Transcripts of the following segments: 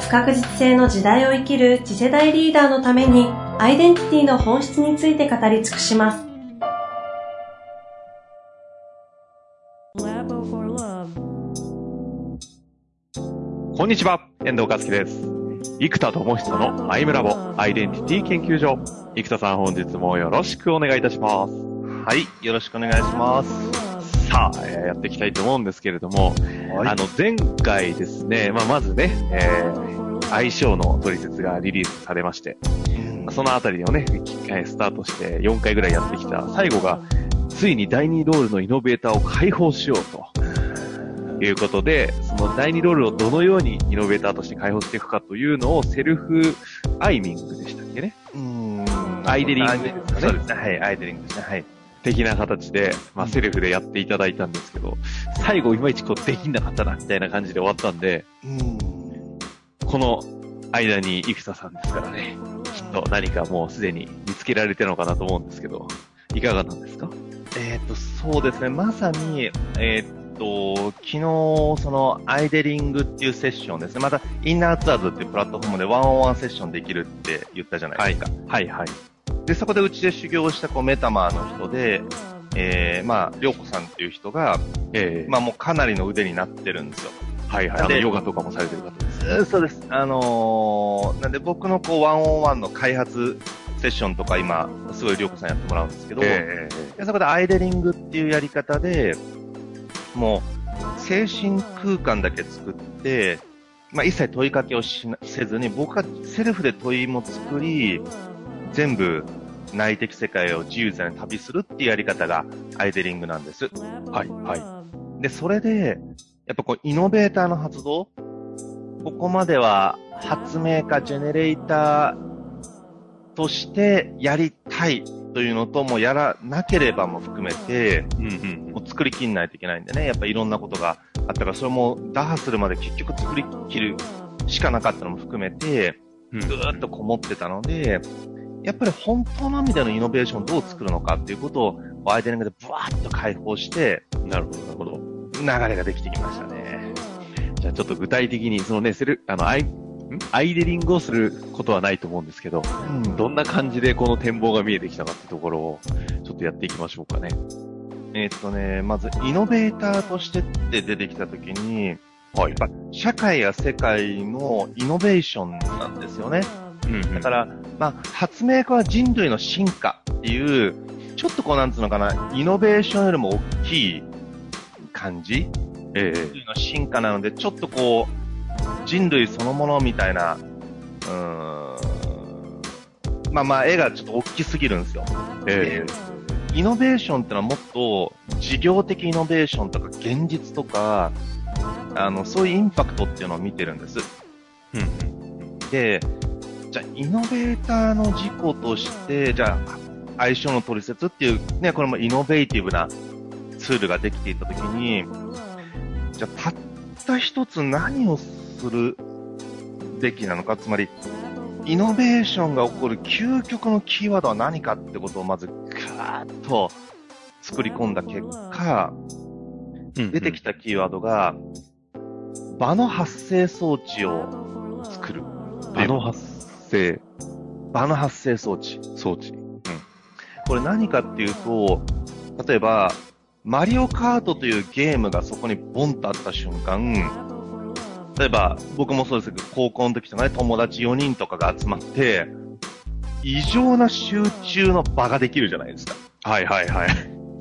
不確実性の時代を生きる次世代リーダーのためにアイデンティティの本質について語り尽くします。こんにちは、遠藤和樹です。生田智久のアイムラボアイデンティティ研究所。生田さん本日もよろしくお願いいたします。はい、よろしくお願いします。さあ、えー、やっていきたいと思うんですけれども、はい、あの、前回ですね、まあ、まずね、えー、相性の取説がリリースされまして、うん、そのあたりをね、スタートして4回ぐらいやってきた、最後が、ついに第2ロールのイノベーターを解放しようと。いうことで、その第2ロールをどのようにイノベーターとして開放していくかというのをセルフアイミングでしたっけね。うん。アイデリングですかね。そうですね。はい、アイデリングですね。はい。的な形で、まあ、セルフでやっていただいたんですけど、最後いまいちこうできなかったな、みたいな感じで終わったんで、うんこの間に生田さんですからね、きっと何かもうすでに見つけられてるのかなと思うんですけど、いかがなんですか？えっ、と、そうですね、まさに、えっ、と、昨日、その、アイデリングっていうセッションですね。また、インナーツアーズっていうプラットフォームでワンオンワンセッションできるって言ったじゃないですか。はい、はい、はい。で、そこでうちで修行したこうメタマーの人で、えー、まあ、りょうこさんっていう人が、えー、まあもうかなりの腕になってるんですよ。はいはい。あの、ヨガとかもされてる方です、ね。そうです。あのー、なんで僕のこう、ワンオンワンの開発セッションとか今、すごいりょうこさんやってもらうんですけど、えー、そこでアイデリングっていうやり方で、もう、精神空間だけ作って、まあ、一切問いかけをしせずに、僕がセルフで問いも作り、全部内的世界を自由自在に旅するっていうやり方がアイデリングなんです。はい、はい。で、それで、やっぱこう、イノベーターの発動ここまでは発明家、ジェネレーターとしてやりたいというのと、もうやらなければも含めて、うんうん、もう作りきんないといけないんでね、やっぱいろんなことがあったから、それも打破するまで結局作りきるしかなかったのも含めて、ずーっとこもってたので、やっぱり本当の意味でのイノベーションをどう作るのかっていうことを、アイデリングでブワーッと解放して、なるほど、なるほど。流れができてきましたね。じゃあちょっと具体的に、そのね、セル、あの、アイ、アイデリングをすることはないと思うんですけど、うん、どんな感じでこの展望が見えてきたかってところを、ちょっとやっていきましょうかね。えー、っとね、まず、イノベーターとしてって出てきたときに、はい、社会や世界のイノベーションなんですよね。うん、だから、まあ、発明家は人類の進化っていう、ちょっとこうなんつうのかな、イノベーションよりも大きい感じ、えー、人類の進化なので、ちょっとこう、人類そのものみたいな、うーん、まあまあ、絵がちょっと大きすぎるんですよ。えー、イノベーションってのはもっと事業的イノベーションとか現実とか、あの、そういうインパクトっていうのを見てるんです。うん、で、じゃあ、イノベーターの事故として、じゃあ、相性の取説っていう、ね、これもイノベーティブなツールができていたときに、じゃあ、たった一つ何をするべきなのか、つまり、イノベーションが起こる究極のキーワードは何かってことをまずガーッと作り込んだ結果、出てきたキーワードが、場の発生装置を作る。場の発生。場の発生装置。装置。うん。これ何かっていうと、例えば、マリオカートというゲームがそこにボンとあった瞬間、例えば、僕もそうですけど、高校の時とかね、友達4人とかが集まって、異常な集中の場ができるじゃないですか。はいはいはい。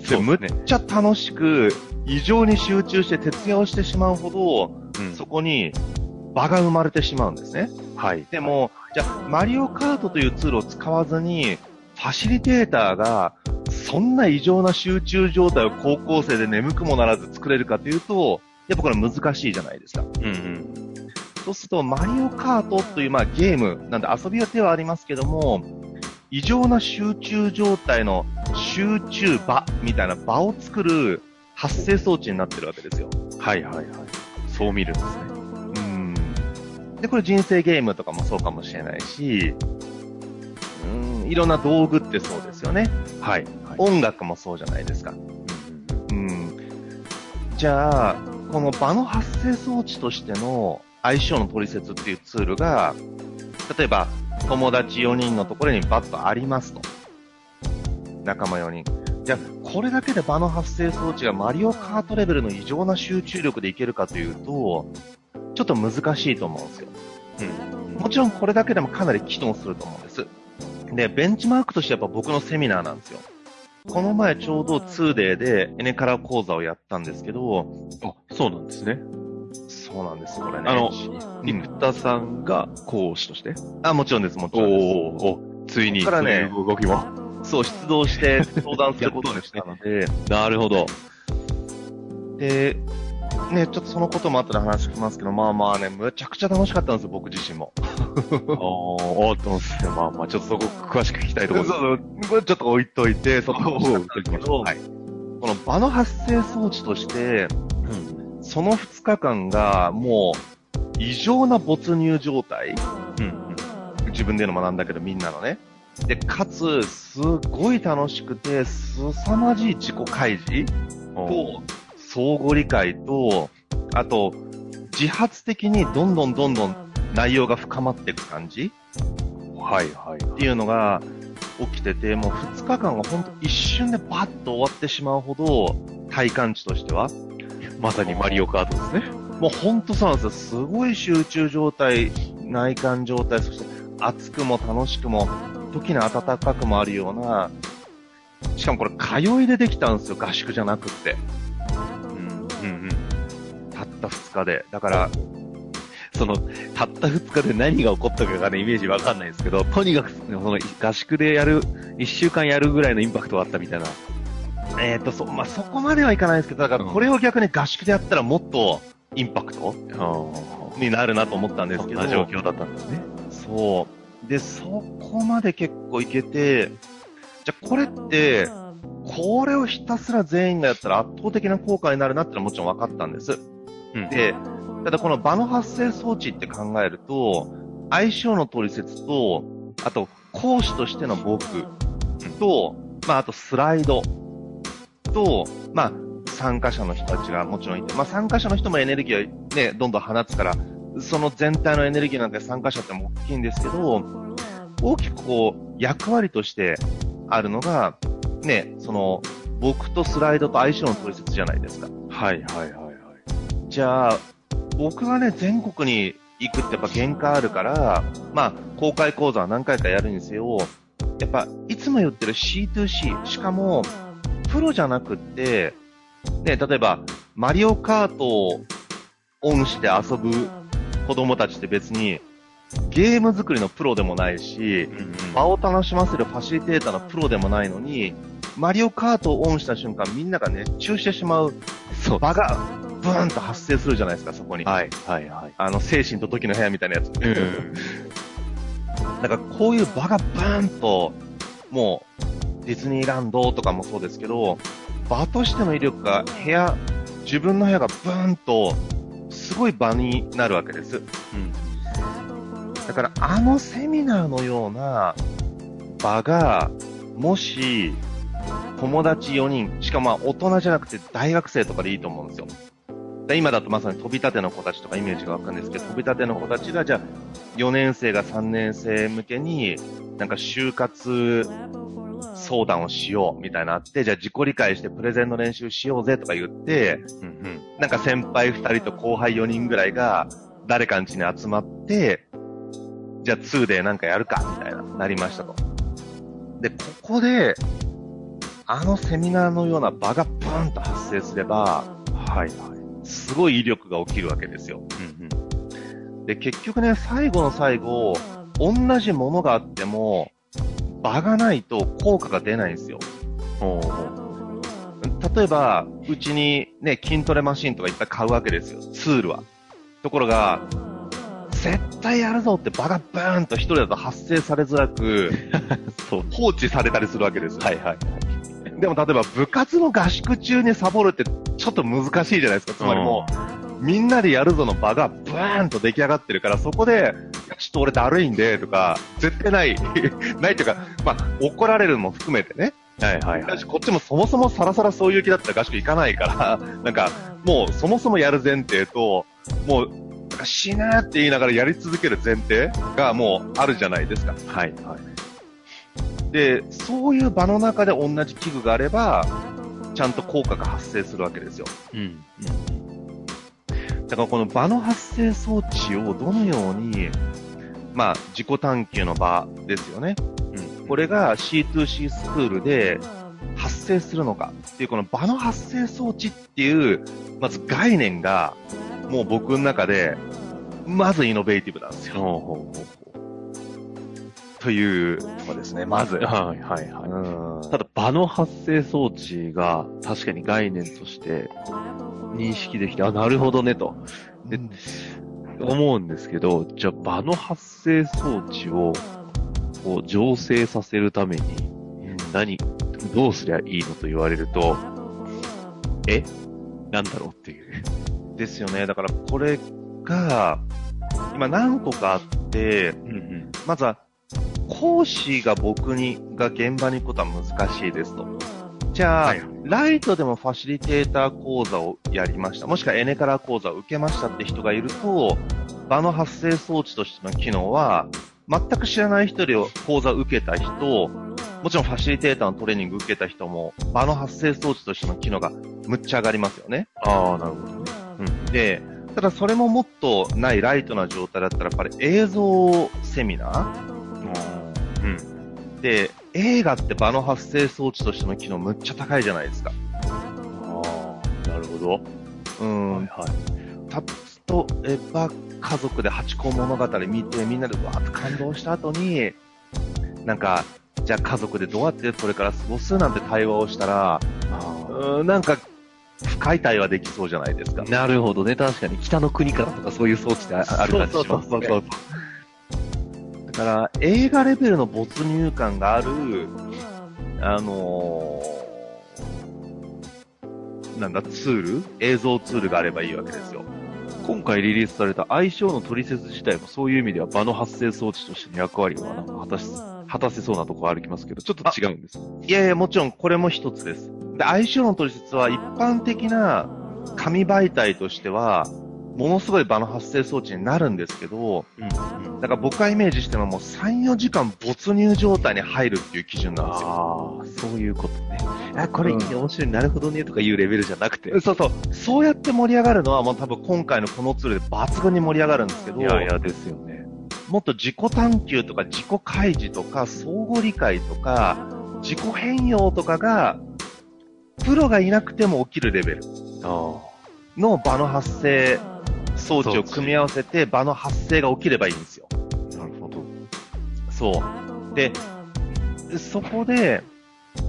で、むっちゃ楽しく、異常に集中して徹夜をしてしまうほど、うん、そこに場が生まれてしまうんですね。はい。でも、じゃあ、マリオカートというツールを使わずに、ファシリテーターが、そんな異常な集中状態を高校生で眠くもならず作れるかというと、やっぱこれ難しいじゃないですか。うんうん。そうすると、マリオカートという、まあ、ゲーム、なんで遊びは手はありますけども、異常な集中状態の集中場みたいな場を作る発生装置になってるわけですよ。はいはいはい。そう見るんですね。うん。で、これ人生ゲームとかもそうかもしれないし、うん、いろんな道具ってそうですよね。はい。はい、音楽もそうじゃないですか。うん。じゃあ、この場の発生装置としての相性の取説っていうツールが、例えば、友達4人のところにバッとありますと。仲間4人。じゃあ、これだけで場の発生装置がマリオカートレベルの異常な集中力でいけるかというと、ちょっと難しいと思うんですよ。うん。もちろんこれだけでもかなり機能すると思うんです。で、ベンチマークとしてやっぱ僕のセミナーなんですよ。この前ちょうど 2day でエネカラ講座をやったんですけど、あ、そうなんですね。そうなんです、これね。あの、生田さんが講師として？あ、もちろんです、もちろんです。おおついに、からね、動きも。そう、出動して相談することにしたので。なるほど。で、ね、ちょっとそのことも後で話聞きますけど、まあまあね、むちゃくちゃ楽しかったんですよ、僕自身も。ああ、と思って、まあまあ、ちょっとそこ詳しく聞きたいところそうそう、これちょっと置いといて、そこを 置いときましょう。はい。この場の発生装置として、うん、その2日間がもう異常な没入状態。うん、自分での学んだけどみんなのね。で、かつ、すごい楽しくて、すさまじい自己開示と、相互理解と、あと、自発的にどんどんどんどん内容が深まっていく感じ？はいはい。っていうのが起きてて、もう2日間がほんと一瞬でバッと終わってしまうほど、体感値としては。まさにマリオカートですね。もうほんとそうなんですよ。すごい集中状態、内観状態、そして熱くも楽しくも時に暖かくもあるような、しかもこれ通いでできたんですよ、合宿じゃなくって。った2日で。だから、その、たった2日で何が起こったかがね、イメージわかんないんですけど、とにかく、その、合宿でやる、1週間やるぐらいのインパクトがあったみたいな。えっ、ー、と、そ、まあ、そこまではいかないですけど、だからこれを逆に合宿でやったらもっとインパクト、うん、になるなと思ったんですけど。状況だったんですね。そう。で、そこまで結構いけて、じゃあこれって、これをひたすら全員がやったら圧倒的な効果になるなってのはもちろん分かったんです。うん、で、ただこの場の発生装置って考えると、相性の取説と、あと講師としての僕と、まああとスライドと、まあ参加者の人たちがもちろんいて、まあ参加者の人もエネルギーをね、どんどん放つから、その全体のエネルギーなんて参加者っても大きいんですけど、大きくこう、役割としてあるのが、ね、その、僕とスライドと相性の取説じゃないですか。はいはいはいはい。じゃあ、僕がね、全国に行くってやっぱ限界あるから、まあ、公開講座は何回かやるにせよ、やっぱ、いつも言ってる C2C、しかも、プロじゃなくって、ね、例えば、マリオカートをオンして遊ぶ子供たちって別に、ゲーム作りのプロでもないし、場を楽しませるファシリテーターのプロでもないのに、マリオカートをオンした瞬間、みんなが熱中してしまう。場が、ブーンと発生するじゃないですか、そこに。はい、はい、はい。あの、精神と時の部屋みたいなやつ。うん。だから、こういう場がブーンと、もう、ディズニーランドとかもそうですけど、場としての威力が部屋、自分の部屋がブーンとすごい場になるわけです。うん。だから、あのセミナーのような場が、もし、友達4人、しかもまあ大人じゃなくて大学生とかでいいと思うんですよ。で今だとまさに飛び立ての子たちとかイメージがわかるんですけど、飛び立ての子たちがじゃあ4年生が3年生向けになんか就活相談をしようみたいなあって、じゃあ自己理解してプレゼンの練習しようぜとか言って、うんうん、なんか先輩2人と後輩4人ぐらいが誰かん家に集まって、じゃあ2でなんかやるかみたいな、なりましたと。で、ここで、あのセミナーのような場がブーンと発生すれば、はいはい。すごい威力が起きるわけですよ。うんうん、で、結局ね、最後の最後、同じものがあっても、場がないと効果が出ないんですよ。例えば、うちにね、筋トレマシンとかいっぱい買うわけですよ。ツールは。ところが、絶対やるぞって場がブーンと一人だと発生されづらく、放置されたりするわけです。はいはい。でも例えば部活の合宿中にサボるってちょっと難しいじゃないですか。つまりもう、みんなでやるぞの場がブーンと出来上がってるから、そこで、ちょっと俺だるいんで、とか、絶対ない、ないというか、まあ、怒られるのも含めてね。はいはい、はい。こっちもそもそもさらさらそういう気だったら合宿行かないから、なんか、もうそもそもやる前提と、もう、死ぬって言いながらやり続ける前提がもうあるじゃないですか。はいはい。で、そういう場の中で同じ器具があれば、ちゃんと効果が発生するわけですよ。うん。うん、だからこの場の発生装置をどのように、まあ、自己探求の場ですよね。うん、これが C2C スクールで発生するのかっていう、この場の発生装置っていう、まず概念が、もう僕の中で、まずイノベーティブなんですよ。ほうほうほうというとこですね、まず。はいはいはい。ただ、場の発生装置が確かに概念として認識できて、あ、なるほどねと。で、思うんですけど、じゃあ場の発生装置をこう醸成させるために何、どうすりゃいいのと言われると、え？なんだろうっていう。ですよね。だからこれが、今何個かあって、うんうん、まずは講師が僕に、が現場に行くことは難しいですと。じゃあ、はい、ライトでもファシリテーター講座をやりました。もしくはエネカラー講座を受けましたって人がいると、場の発生装置としての機能は、全く知らない人で講座を受けた人、もちろんファシリテーターのトレーニング受けた人も、場の発生装置としての機能がむっちゃ上がりますよね。ああ、なるほどね。うん。で、ただそれももっとないライトな状態だったら、やっぱり映像セミナーうん。で、映画って場の発生装置としての機能むっちゃ高いじゃないですか。ああ、なるほど。うん。はいはい。たとえば、家族で八甲物語見て、みんなでわーっと感動した後に、なんか、じゃあ家族でどうやってこれから過ごすなんて対話をしたら、うん、なんか、深い対話できそうじゃないですか。なるほどね。確かに北の国からとかそういう装置である感じしますね。そうそうそうそう。だから、映画レベルの没入感がある、あのー、なんだ、ツール？映像ツールがあればいいわけですよ。今回リリースされた相性の取説自体もそういう意味では場の発生装置としての役割はなんか果たし、果たせそうなところありますけど、ちょっと違うんですいやいや、もちろんこれも一つです。で、相性の取説は一般的な紙媒体としては、ものすごい場の発生装置になるんですけど、うん、だから僕がイメージしてももう3、4時間没入状態に入るっていう基準なんですよ。ああ、そういうことね。あ、これ面白い、なるほどねとかいうレベルじゃなくて。そうそう。そうやって盛り上がるのはもう多分今回のこのツールで抜群に盛り上がるんですけど。いやいやですよね。もっと自己探求とか自己開示とか相互理解とか自己変容とかがプロがいなくても起きるレベルの場の発生装置を組み合わせて場の発生が起きればいいんですよ。なるほど。そう。で、そこで、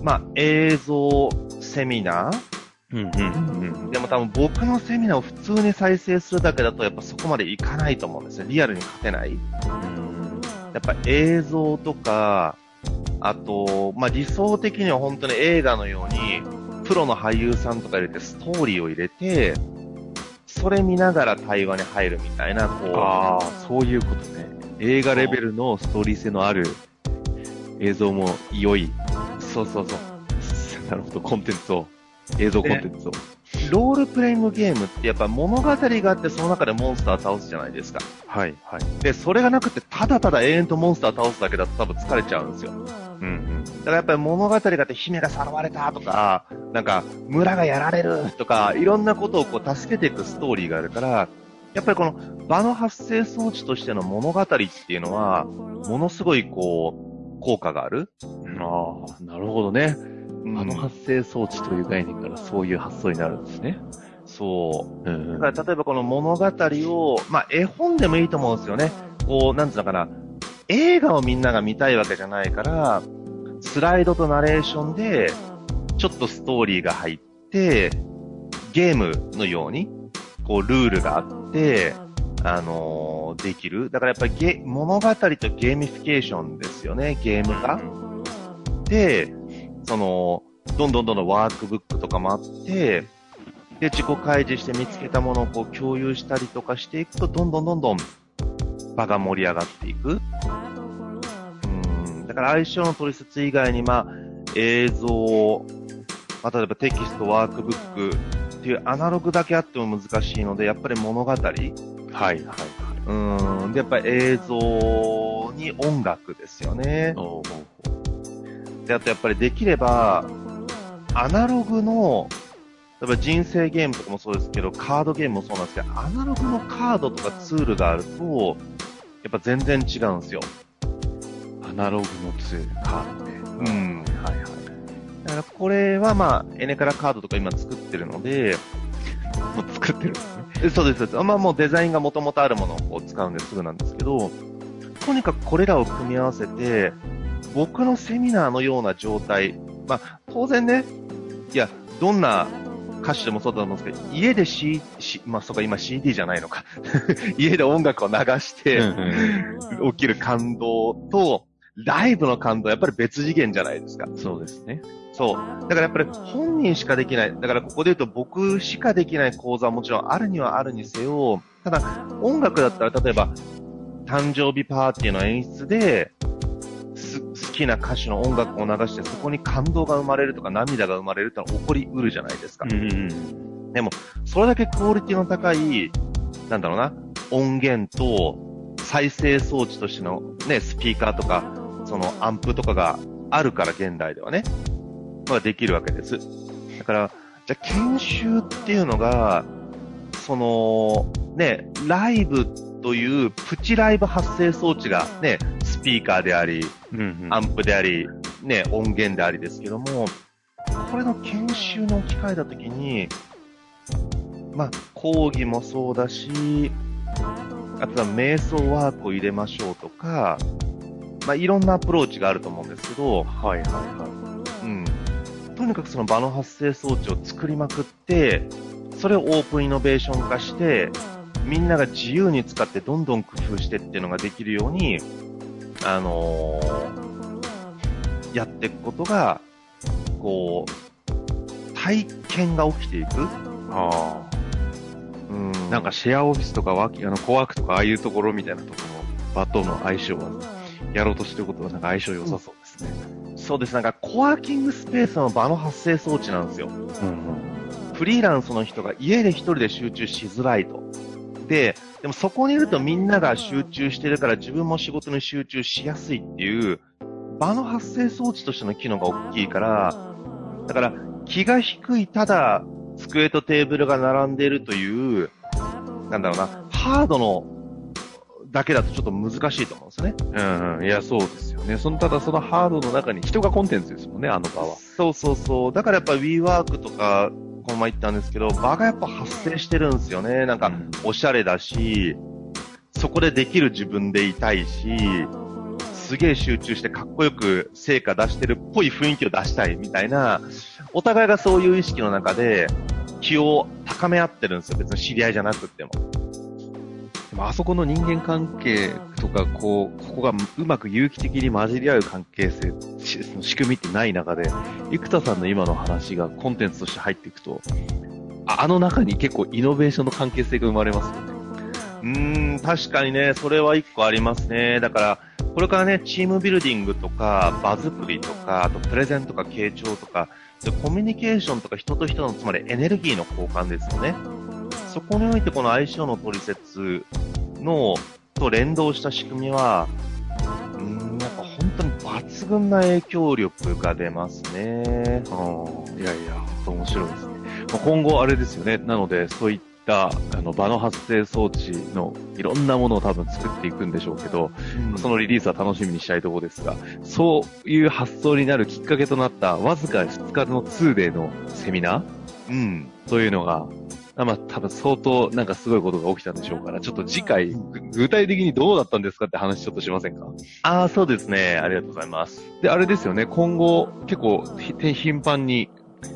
まあ、映像セミナーうんうんうん、でも多分僕のセミナーを普通に再生するだけだとやっぱそこまでいかないと思うんですよ。リアルに勝てない。うん、やっぱ映像とか、あと、まあ、理想的には本当に映画のように、プロの俳優さんとか入れてストーリーを入れて、それ見ながら対話に入るみたいな、こう。ああ、そういうことね。映画レベルのストーリー性のある映像も良い。そうそうそう。なるほど、コンテンツを。映像コンテンツを。ロールプレイングゲームってやっぱ物語があってその中でモンスター倒すじゃないですか。はい、はい。で、それがなくてただただ永遠とモンスター倒すだけだと多分疲れちゃうんですよ。うんうん。だからやっぱり物語があって姫がさらわれたとか、なんか村がやられるとか、いろんなことをこう助けていくストーリーがあるから、やっぱりこの場の発生装置としての物語っていうのは、ものすごいこう、効果がある。ああ、なるほどね。あの発生装置という概念からそういう発想になるんですね。そう。うん、だから例えばこの物語を、まあ絵本でもいいと思うんですよね。こう、なんつうのかな。映画をみんなが見たいわけじゃないから、スライドとナレーションで、ちょっとストーリーが入って、ゲームのように、こう、ルールがあって、あのー、できる。だからやっぱりゲ、物語とゲーミフィケーションですよね、ゲーム化。で、その、どんどんどんどんワークブックとかもあって、で、自己開示して見つけたものをこう共有したりとかしていくと、どんどんどんどん場が盛り上がっていく。うん。だから相性の取説以外に、まあ、映像、まあ、例えばテキスト、ワークブックっていうアナログだけあっても難しいので、やっぱり物語。はい、はい。うん。で、やっぱり映像に音楽ですよね。で、あとやっぱりできれば、アナログの、例えば人生ゲームとかもそうですけど、カードゲームもそうなんですけど、アナログのカードとかツールがあると、やっぱ全然違うんですよ。アナログのツール、カードね。うん。はいはい。だからこれはまあ、エネカラカードとか今作ってるので、もう作ってるんですね。そうです。まあもうデザインがもともとあるものを使うんですぐなんですけど、とにかくこれらを組み合わせて、僕のセミナーのような状態、まあ当然ね、いや、どんな歌手でもそうだと思うんですけど、家で C、C まあ、そうか、今 CD じゃないのか。家で音楽を流して起きる感動と、ライブの感動はやっぱり別次元じゃないですか。そうですね。そう。だからやっぱり本人しかできない。だからここで言うと僕しかできない講座はもちろんあるにはあるにせよ、ただ音楽だったら例えば誕生日パーティーの演出で、好きな歌手の音楽を流してそこに感動が生まれるとか涙が生まれるってのは起こりうるじゃないですか。うん、でも、それだけクオリティの高い、なんだろうな、音源と再生装置としてのね、スピーカーとか、そのアンプとかがあるから現代ではね、まあできるわけです。だから、じゃあ研修っていうのが、その、ね、ライブというプチライブ発生装置がね、スピーカーであり、うんうん、アンプであり、ね、音源でありですけども、これの研修の機会だときに、まあ、講義もそうだし、あとは瞑想ワークを入れましょうとか、まあ、いろんなアプローチがあると思うんですけど、はいはいはい。うん。とにかくその場の発生装置を作りまくってー、それをオープンイノベーション化して、みんなが自由に使ってどんどん工夫してっていうのができるように、あのー、やっていくことが、こう、体験が起きていく。ああ。うん。なんかシェアオフィスとかワあの、コワークとかああいうところみたいなところの場との相性は、やろうとしてることはなんか相性良さそうですね。うん、そうです。なんかコワーキングスペースの場の発生装置なんですよ。フリーランスの人が家で一人で集中しづらいと。で、でもそこにいるとみんなが集中してるから自分も仕事に集中しやすいっていう、場の発生装置としての機能が大きいから、だから気が低い、ただ机とテーブルが並んでいるという、なんだろうな、ハードのだけだとちょっと難しいと思うんですね。うん、いや、そうですよね。その、ただそのハードの中に人がコンテンツですもんね、あの場は。そうそうそう。だからやっぱ WeWork とか、この前言ったんですけど、場がやっぱ発生してるんですよね。なんか、おしゃれだし、そこでできる自分でいたいし、すげえ集中してかっこよく成果出してるっぽい雰囲気を出したいみたいな、お互いがそういう意識の中で気を高め合ってるんですよ。別に知り合いじゃなくても。あそこの人間関係とか、こう、ここがうまく有機的に混じり合う関係性、その仕組みってない中で、生田さんの今の話がコンテンツとして入っていくと、あの中に結構イノベーションの関係性が生まれますよね。うーん、確かにね、それは一個ありますね。だから、これからね、チームビルディングとか、場作りとか、あとプレゼンとか、傾聴とか、コミュニケーションとか人と人の、つまりエネルギーの交換ですよね。そこにおいてこの相性の取説の、と連動した仕組みは、うん、なんか本当に抜群な影響力が出ますね。うん、いやいや、本当面白いですね。まあ、今後あれですよね。なので、そういったあの場の発生装置のいろんなものを多分作っていくんでしょうけど、うん、そのリリースは楽しみにしたいところですが、そういう発想になるきっかけとなったわずか2日の 2day のセミナー、うん、というのが、まあ、多分相当なんかすごいことが起きたんでしょうから、ちょっと次回、具体的にどうだったんですかって話ちょっとしませんか？ああ、そうですね。ありがとうございます。で、あれですよね、今後結構頻繁に、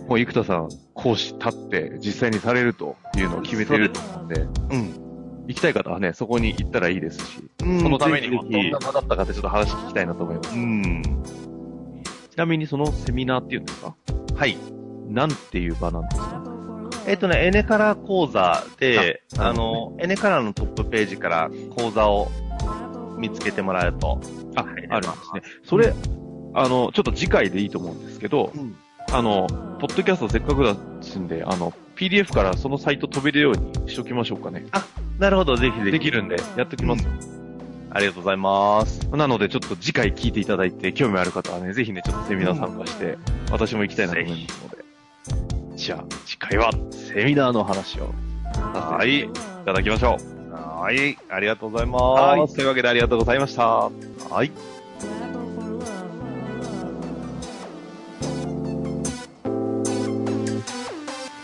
もう生田さん講師立って実際にされるというのを決めてると思うんで、うん。行きたい方はね、そこに行ったらいいですし、そのためにもどんな場だったかってちょっと話聞きたいなと思います。うん。ちなみにそのセミナーっていうんですか？はい。なんていう場なんですか？えっ、とね、エネカラー講座で、ああの、エネカラーのトップページから講座を見つけてもらうと。あ、あるんですね。それ、うん、あの、ちょっと次回でいいと思うんですけど、うん、あの、ポッドキャストせっかくだしんで、あの、PDF からそのサイト飛べるようにしときましょうかね。あ、なるほど、ぜひぜひ。できるんで、やっときますよ。ありがとうございます。なので、ちょっと次回聞いていただいて、興味ある方はね、ぜひね、ちょっとセミナー参加して、私も行きたいなと思いますので。じゃあ、次回はセミナーの話をさせていただきましょう。はい、ありがとうございます。はい、というわけでありがとうございました。はい。